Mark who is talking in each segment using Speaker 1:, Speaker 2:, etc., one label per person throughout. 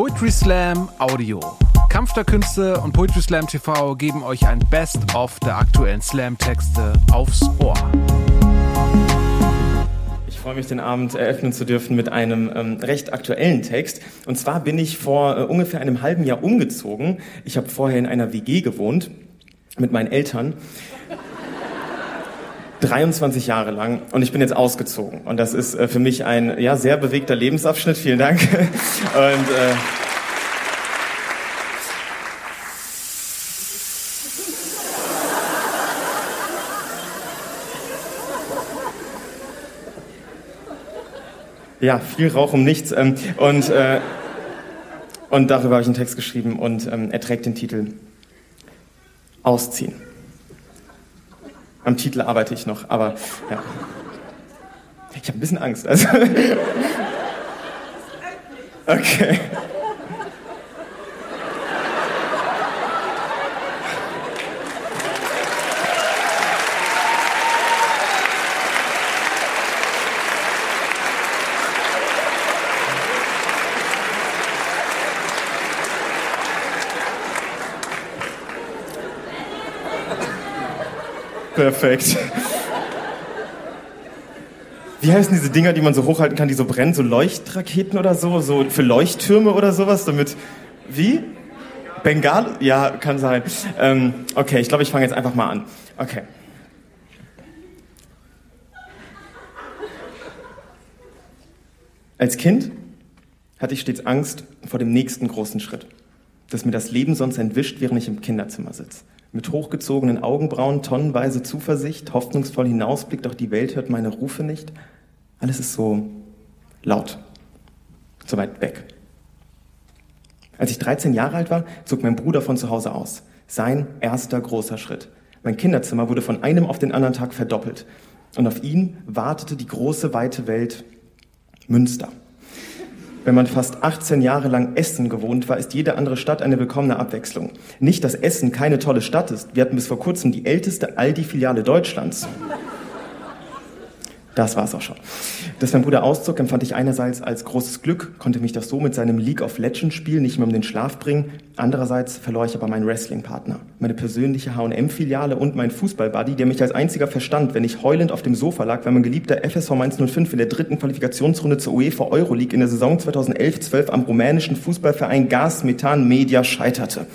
Speaker 1: Poetry Slam Audio. Kampf der Künste und Poetry Slam TV geben euch ein Best-of der aktuellen Slam-Texte aufs Ohr.
Speaker 2: Ich freue mich, den Abend eröffnen zu dürfen mit einem ähm, recht aktuellen Text. Und zwar bin ich vor äh, ungefähr einem halben Jahr umgezogen. Ich habe vorher in einer WG gewohnt mit meinen Eltern. 23 Jahre lang und ich bin jetzt ausgezogen. Und das ist äh, für mich ein ja, sehr bewegter Lebensabschnitt. Vielen Dank. Und, äh, Ja, viel Rauch um nichts. Ähm, und, äh, und darüber habe ich einen Text geschrieben und ähm, er trägt den Titel Ausziehen. Am Titel arbeite ich noch, aber ja. Ich habe ein bisschen Angst. Also. Okay. Perfekt. Wie heißen diese Dinger, die man so hochhalten kann, die so brennen? So Leuchtraketen oder so? So für Leuchttürme oder sowas? Damit. Wie? Bengal? Ja, kann sein. Ähm, okay, ich glaube, ich fange jetzt einfach mal an. Okay. Als Kind hatte ich stets Angst vor dem nächsten großen Schritt, dass mir das Leben sonst entwischt, während ich im Kinderzimmer sitze mit hochgezogenen Augenbrauen, tonnenweise Zuversicht, hoffnungsvoll hinausblickt, doch die Welt hört meine Rufe nicht. Alles ist so laut, so weit weg. Als ich 13 Jahre alt war, zog mein Bruder von zu Hause aus. Sein erster großer Schritt. Mein Kinderzimmer wurde von einem auf den anderen Tag verdoppelt. Und auf ihn wartete die große, weite Welt Münster. Wenn man fast 18 Jahre lang Essen gewohnt war, ist jede andere Stadt eine willkommene Abwechslung. Nicht, dass Essen keine tolle Stadt ist. Wir hatten bis vor kurzem die älteste Aldi-Filiale Deutschlands. Das war's auch schon. Dass mein Bruder auszog, empfand ich einerseits als großes Glück, konnte mich das so mit seinem League of Legends Spiel nicht mehr um den Schlaf bringen. Andererseits verlor ich aber meinen Wrestling-Partner, meine persönliche H&M-Filiale und meinen Fußball-Buddy, der mich als einziger verstand, wenn ich heulend auf dem Sofa lag, weil mein geliebter FSV 105 in der dritten Qualifikationsrunde zur UEFA Euroleague in der Saison 2011-12 am rumänischen Fußballverein Gas Methan Media scheiterte.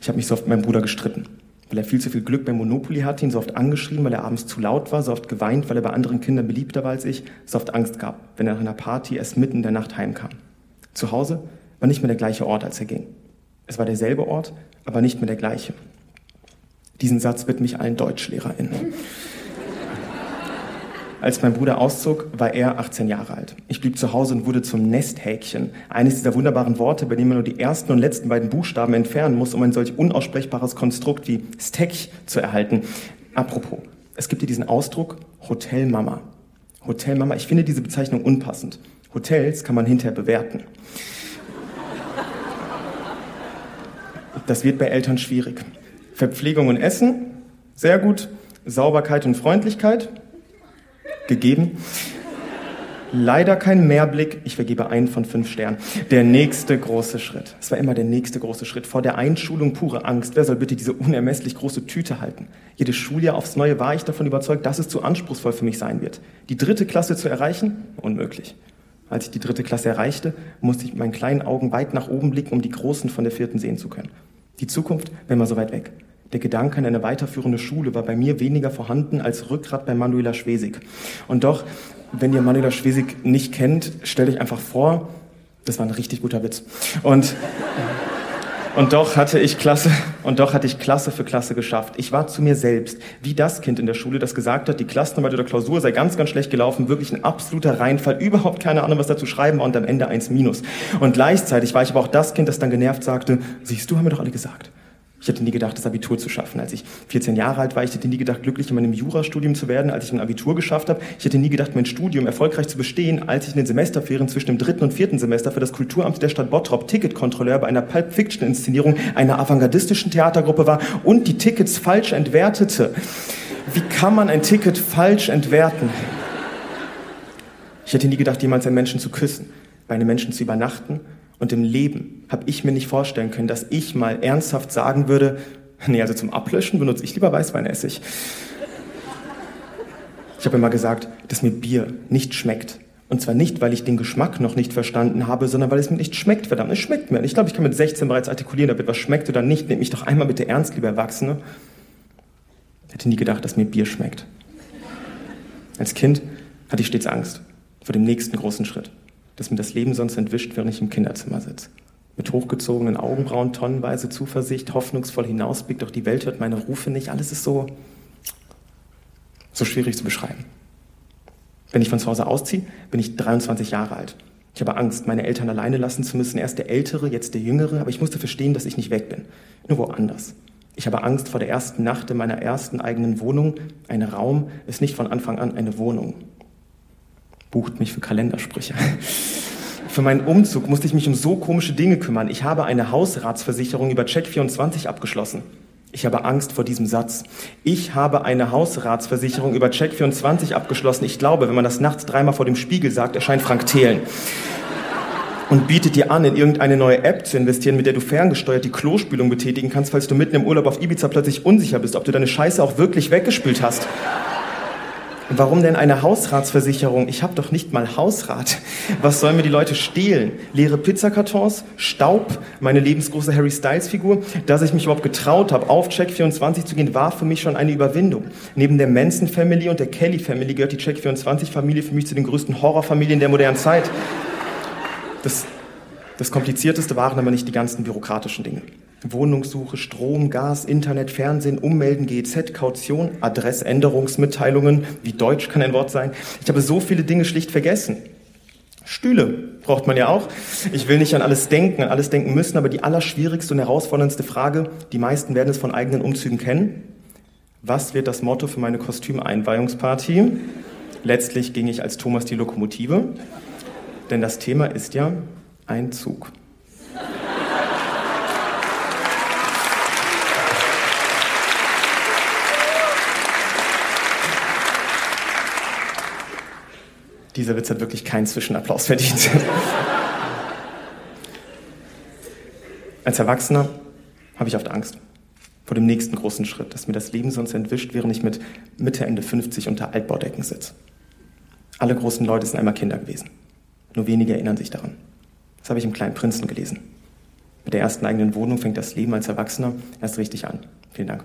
Speaker 2: Ich habe mich so oft mit meinem Bruder gestritten weil er viel zu viel Glück beim Monopoly hatte, ihn so oft angeschrien, weil er abends zu laut war, so oft geweint, weil er bei anderen Kindern beliebter war als ich, so oft Angst gab, wenn er nach einer Party erst mitten in der Nacht heimkam. Zu Hause war nicht mehr der gleiche Ort, als er ging. Es war derselbe Ort, aber nicht mehr der gleiche. Diesen Satz widme ich allen DeutschlehrerInnen. Als mein Bruder auszog, war er 18 Jahre alt. Ich blieb zu Hause und wurde zum Nesthäkchen. Eines dieser wunderbaren Worte, bei denen man nur die ersten und letzten beiden Buchstaben entfernen muss, um ein solch unaussprechbares Konstrukt wie Stek zu erhalten. Apropos, es gibt hier diesen Ausdruck Hotelmama. Hotelmama, ich finde diese Bezeichnung unpassend. Hotels kann man hinterher bewerten. Das wird bei Eltern schwierig. Verpflegung und Essen, sehr gut. Sauberkeit und Freundlichkeit, gegeben. Leider kein Mehrblick. Ich vergebe einen von fünf Sternen. Der nächste große Schritt. Es war immer der nächste große Schritt. Vor der Einschulung pure Angst. Wer soll bitte diese unermesslich große Tüte halten? Jedes Schuljahr aufs Neue war ich davon überzeugt, dass es zu anspruchsvoll für mich sein wird. Die dritte Klasse zu erreichen? Unmöglich. Als ich die dritte Klasse erreichte, musste ich mit meinen kleinen Augen weit nach oben blicken, um die großen von der vierten sehen zu können. Die Zukunft wäre mal so weit weg. Der Gedanke an eine weiterführende Schule war bei mir weniger vorhanden als Rückgrat bei Manuela Schwesig. Und doch, wenn ihr Manuela Schwesig nicht kennt, stellt euch einfach vor, das war ein richtig guter Witz. Und, und doch hatte ich Klasse, und doch hatte ich Klasse für Klasse geschafft. Ich war zu mir selbst, wie das Kind in der Schule, das gesagt hat, die Klassenarbeit oder Klausur sei ganz, ganz schlecht gelaufen, wirklich ein absoluter Reinfall, überhaupt keine Ahnung, was da zu schreiben war und am Ende eins minus. Und gleichzeitig war ich aber auch das Kind, das dann genervt sagte, siehst du, haben wir doch alle gesagt. Ich hätte nie gedacht, das Abitur zu schaffen. Als ich 14 Jahre alt war, ich hätte nie gedacht, glücklich in meinem Jurastudium zu werden, als ich ein Abitur geschafft habe. Ich hätte nie gedacht, mein Studium erfolgreich zu bestehen, als ich in den Semesterferien zwischen dem dritten und vierten Semester für das Kulturamt der Stadt Bottrop Ticketkontrolleur bei einer Pulp Fiction Inszenierung einer avantgardistischen Theatergruppe war und die Tickets falsch entwertete. Wie kann man ein Ticket falsch entwerten? Ich hätte nie gedacht, jemals einen Menschen zu küssen bei einem Menschen zu übernachten. Und im Leben habe ich mir nicht vorstellen können, dass ich mal ernsthaft sagen würde, nee, also zum Ablöschen benutze ich lieber Weißweinessig. Ich habe immer gesagt, dass mir Bier nicht schmeckt. Und zwar nicht, weil ich den Geschmack noch nicht verstanden habe, sondern weil es mir nicht schmeckt, verdammt. Es schmeckt mir. Ich glaube, ich kann mit 16 bereits artikulieren, ob etwas schmeckt oder nicht. Nehmt mich doch einmal bitte ernst, liebe Erwachsene. Ich hätte nie gedacht, dass mir Bier schmeckt. Als Kind hatte ich stets Angst vor dem nächsten großen Schritt, dass mir das Leben sonst entwischt, während ich im Kinderzimmer sitze. Mit hochgezogenen Augenbrauen, tonnenweise Zuversicht, hoffnungsvoll hinausblickt, doch die Welt hört meine Rufe nicht. Alles ist so, so schwierig zu beschreiben. Wenn ich von zu Hause ausziehe, bin ich 23 Jahre alt. Ich habe Angst, meine Eltern alleine lassen zu müssen. Erst der Ältere, jetzt der Jüngere, aber ich musste verstehen, dass ich nicht weg bin. Nur woanders. Ich habe Angst vor der ersten Nacht in meiner ersten eigenen Wohnung. Ein Raum ist nicht von Anfang an eine Wohnung. Bucht mich für Kalendersprüche. Für meinen Umzug musste ich mich um so komische Dinge kümmern. Ich habe eine Hausratsversicherung über Check24 abgeschlossen. Ich habe Angst vor diesem Satz. Ich habe eine Hausratsversicherung über Check24 abgeschlossen. Ich glaube, wenn man das nachts dreimal vor dem Spiegel sagt, erscheint Frank Thelen. Und bietet dir an, in irgendeine neue App zu investieren, mit der du ferngesteuert die Klospülung betätigen kannst, falls du mitten im Urlaub auf Ibiza plötzlich unsicher bist, ob du deine Scheiße auch wirklich weggespült hast. Warum denn eine Hausratsversicherung? Ich habe doch nicht mal Hausrat. Was sollen mir die Leute stehlen? Leere Pizzakartons, Staub, meine lebensgroße Harry Styles Figur. Dass ich mich überhaupt getraut habe, auf Check24 zu gehen, war für mich schon eine Überwindung. Neben der Manson Family und der Kelly Family gehört die Check24 Familie für mich zu den größten Horrorfamilien der modernen Zeit. Das, das Komplizierteste waren aber nicht die ganzen bürokratischen Dinge. Wohnungssuche, Strom, Gas, Internet, Fernsehen, Ummelden, GEZ, Kaution, Adressänderungsmitteilungen, wie Deutsch kann ein Wort sein. Ich habe so viele Dinge schlicht vergessen. Stühle braucht man ja auch. Ich will nicht an alles denken, an alles denken müssen, aber die allerschwierigste und herausforderndste Frage, die meisten werden es von eigenen Umzügen kennen. Was wird das Motto für meine Kostümeinweihungsparty? Letztlich ging ich als Thomas die Lokomotive, denn das Thema ist ja ein Dieser Witz hat wirklich keinen Zwischenapplaus verdient. Als Erwachsener habe ich oft Angst vor dem nächsten großen Schritt, dass mir das Leben sonst entwischt, während ich mit Mitte, Ende 50 unter Altbaudecken sitze. Alle großen Leute sind einmal Kinder gewesen. Nur wenige erinnern sich daran. Das habe ich im Kleinen Prinzen gelesen. Mit der ersten eigenen Wohnung fängt das Leben als Erwachsener erst richtig an. Vielen Dank.